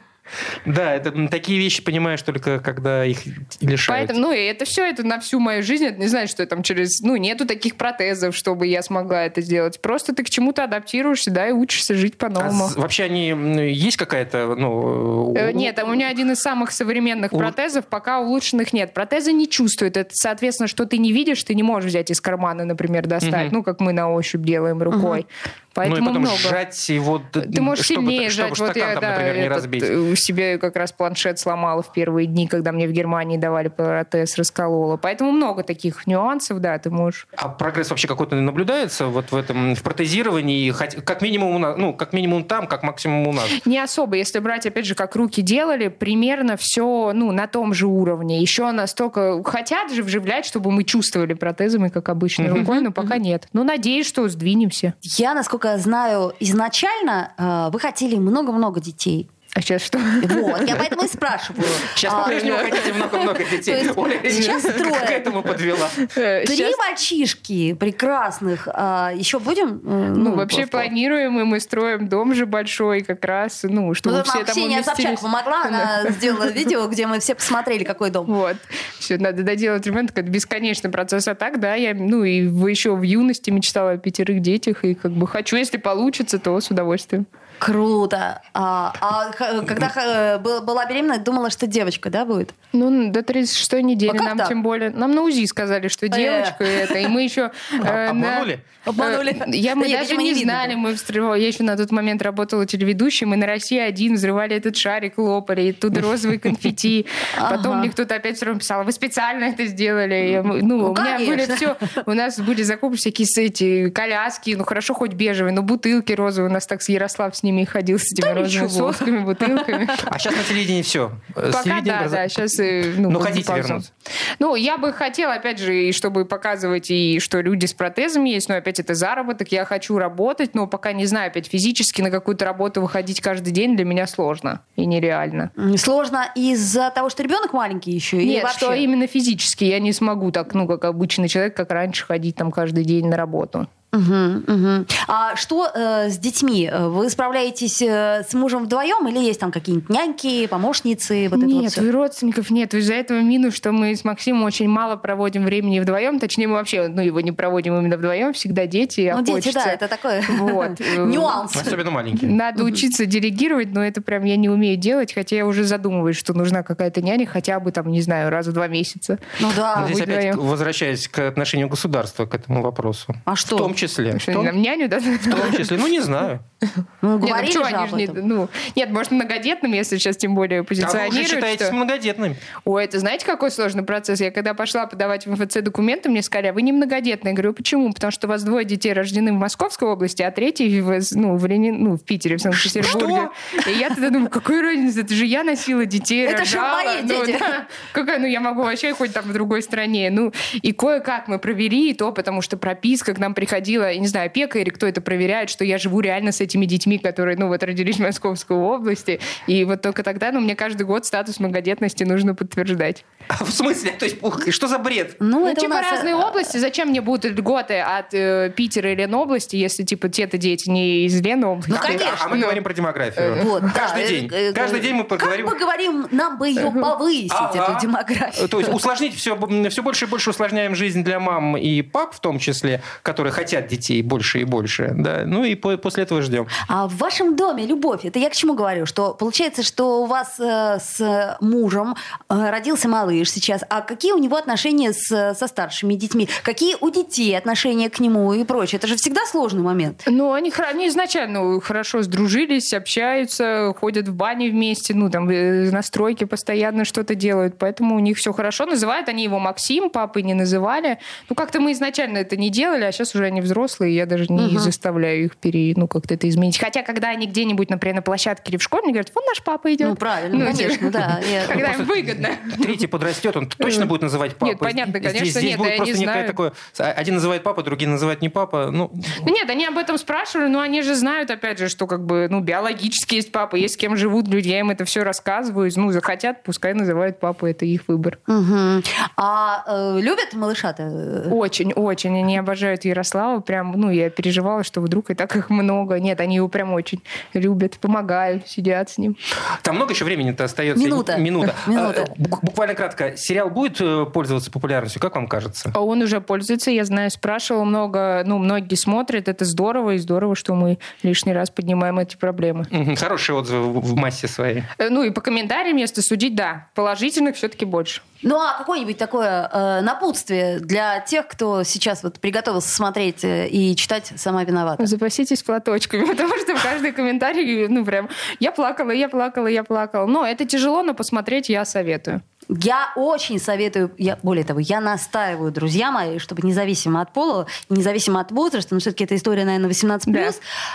Да, это такие вещи понимаешь только когда их лишают. Поэтому, ну, и это все, это на всю мою жизнь. Это не значит, что там через, ну, нету таких протезов, чтобы я смогла это сделать. Просто ты к чему-то адаптируешься, да, и учишься жить по-новому. А вообще они есть какая-то, ну... Э, нет, у меня один из самых современных у... протезов, пока улучшенных нет. Протезы не чувствуют. Это, соответственно, что ты не видишь, ты не можешь взять из кармана, например, достать. Угу. Ну, как мы на ощупь делаем рукой. Угу. Поэтому ну и потом много. сжать его, ты можешь чтобы, сильнее чтобы, сжать. Чтобы вот я, там, да, например, не разбить. Себе как раз планшет сломала в первые дни, когда мне в Германии давали протез, расколола. Поэтому много таких нюансов, да, ты можешь. А прогресс вообще какой-то наблюдается вот в этом в протезировании, как минимум у нас, ну как минимум там, как максимум у нас? Не особо, если брать опять же, как руки делали, примерно все, ну на том же уровне. Еще настолько хотят же вживлять, чтобы мы чувствовали протезами, как обычной рукой, но пока нет. Ну надеюсь, что сдвинемся. Я насколько насколько знаю, изначально э, вы хотели много-много детей. А сейчас что? Вот, я поэтому и спрашиваю. Сейчас а, по-прежнему хотите много-много детей. Оля, сейчас трое. К этому подвела. Э, Три мальчишки прекрасных. А, еще будем? Э, ну, ну вообще планируем, и мы строим дом же большой как раз, ну, чтобы ну, все там Ксения Собчак помогла, она сделала видео, где мы все посмотрели, какой дом. Вот. Все, надо доделать ремонт, это бесконечный процесс. А так, да, я, ну, и еще в юности мечтала о пятерых детях, и как бы хочу, если получится, то с удовольствием. Круто. А, а когда э, была беременна, думала, что девочка, да, будет? Ну, до 36-й недели а нам так? тем более. Нам на УЗИ сказали, что девочка э. это. И мы еще... Э, обманули? Обманули. Я, мы даже не знали. Мы Я еще на тот момент работала телеведущей. Мы на России один взрывали этот шарик, лопали. И тут розовые конфетти. Потом мне кто-то опять все равно писал, вы специально это сделали. Ну, ну, у меня были все... У нас были закупы всякие эти коляски. Ну, хорошо, хоть бежевые, но бутылки розовые. У нас так с Ярослав с ними ходил с этими да розовыми сосками, бутылками. А сейчас на телевидении все. Пока да, да, сейчас... Ну, ну хотите вернуться? Ну, я бы хотела, опять же, и чтобы показывать, и что люди с протезами есть, но опять это заработок, я хочу работать, но пока не знаю, опять физически на какую-то работу выходить каждый день для меня сложно и нереально. Сложно из-за того, что ребенок маленький еще? Нет, вообще? что именно физически. Я не смогу так, ну, как обычный человек, как раньше, ходить там каждый день на работу. Угу, угу. А что э, с детьми? Вы справляетесь э, с мужем вдвоем или есть там какие-нибудь няньки, помощницы? Вот нет, вот родственников нет. Из-за этого минус, что мы с Максимом очень мало проводим времени вдвоем. Точнее, мы вообще ну, его не проводим именно вдвоем. Всегда дети. Ну, дети, да, это такой вот. нюанс. Особенно маленькие. Надо учиться делегировать, но это прям я не умею делать, хотя я уже задумываюсь, что нужна какая-то няня хотя бы там, не знаю, раз в два месяца. Ну да. Но здесь опять возвращаясь к отношению государства к этому вопросу. А что? В том числе. Что, том... няню, да? В том числе, ну не знаю. Ну, говорили нет, ну, же об не, ну, нет, может, многодетным, если сейчас тем более позиционируют. А вы уже считаетесь что... многодетным? Ой, это знаете, какой сложный процесс? Я когда пошла подавать в МФЦ документы, мне сказали, а вы не многодетная. Я говорю, почему? Потому что у вас двое детей рождены в Московской области, а третий в, ну, в, Ленин... ну, в Питере, в Санкт-Петербурге. И я тогда думаю, какой разница? Это же я носила детей, Это рожала. же мои ну, дети. Да. Какая, ну, я могу вообще хоть там в другой стране. Ну, и кое-как мы провели то, потому что прописка к нам приходила, я не знаю, опека или кто это проверяет, что я живу реально с этими детьми, которые, ну, вот родились в Московской области. И вот только тогда, ну, мне каждый год статус многодетности нужно подтверждать. В смысле? То есть, что за бред? Ну, ну это типа нас... разные области. Зачем мне будут льготы от э, Питера и Ленобласти, если, типа, те-то дети не из Ленобласти? Ну, конечно. А, а мы говорим про демографию. Вот, Каждый да, день. Э, Каждый день мы поговорим... Как мы говорим, нам бы ее повысить, ага. эту демографию. То есть усложнить все, все больше и больше усложняем жизнь для мам и пап, в том числе, которые хотят детей больше и больше. Да? Ну и по, после этого ждем. А в вашем доме любовь, это я к чему говорю? Что получается, что у вас э, с мужем э, родился малыш сейчас, а какие у него отношения с, со старшими детьми? Какие у детей отношения к нему и прочее? Это же всегда сложный момент. Ну, они, они изначально хорошо сдружились, общаются, ходят в бане вместе, ну, там, э, на стройке постоянно что-то делают, поэтому у них все хорошо. Называют они его Максим, папы не называли. Ну, как-то мы изначально это не делали, а сейчас уже они взрослые, я даже не угу. заставляю их пере, ну, как-то это изменить. Хотя, когда они где-нибудь, например, на площадке или в школе, они говорят, вон наш папа идет. Ну, правильно, ну, конечно, да. Когда им выгодно. Третий подрастет, он точно будет называть папой. Нет, понятно, конечно, здесь, здесь нет, будет просто некое такое, один называет папа, другие называют не папа, ну... Нет, они об этом спрашивали, но они же знают, опять же, что как бы, ну, биологически есть папа, есть с кем живут люди, я им это все рассказываю, ну, захотят, пускай называют папу, это их выбор. Угу. А э, любят малыша-то? Очень, очень, они обожают Ярослава, прям, ну, я переживала, что вдруг и так их много, нет, они его прям очень любят, помогают, сидят с ним. Там много еще времени-то остается? Минута. Минута. Минута. А, буквально кратко. Сериал будет э, пользоваться популярностью? Как вам кажется? А он уже пользуется, я знаю, спрашивал много, ну, многие смотрят, это здорово, и здорово, что мы лишний раз поднимаем эти проблемы. Хорошие отзывы в массе своей. Э, ну, и по комментариям, если судить, да. Положительных все-таки больше. Ну, а какое-нибудь такое э, напутствие для тех, кто сейчас вот приготовился смотреть э, и читать «Сама виновата»? Запаситесь платочками, потому что в каждый комментарий, ну, прям, я плакала, я плакала, я плакала. Но это тяжело, но посмотреть я советую. Я очень советую, я, более того, я настаиваю, друзья мои, чтобы независимо от пола, независимо от возраста, но все-таки эта история, наверное, 18+, да.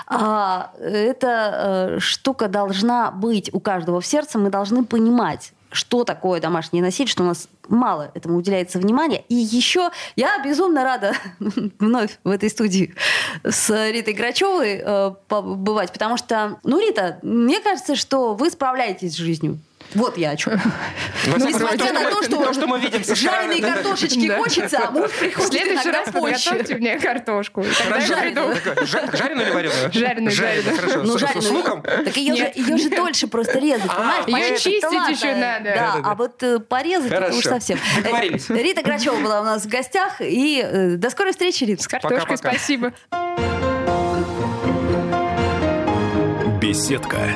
а, эта э, штука должна быть у каждого в сердце, мы должны понимать, что такое домашнее насилие, что у нас мало этому уделяется внимания. И еще я безумно рада вновь в этой студии с Ритой Грачевой э, побывать, потому что, ну, Рита, мне кажется, что вы справляетесь с жизнью. Вот я о чем. Ну, несмотря на то, что, что мы видим жареные картошечки хочется, а муж приходит В следующий раз подготовьте мне картошку. Жареную или вареную? Жареную, жареную. Хорошо, ну, с луком? Так ее же дольше просто резать, а, понимаешь? Ее чистить еще надо. Да, а вот э, порезать это уж совсем. Договорились. Рита Грачева была у нас в гостях. И э, до скорой встречи, Рита. С картошкой спасибо. Беседка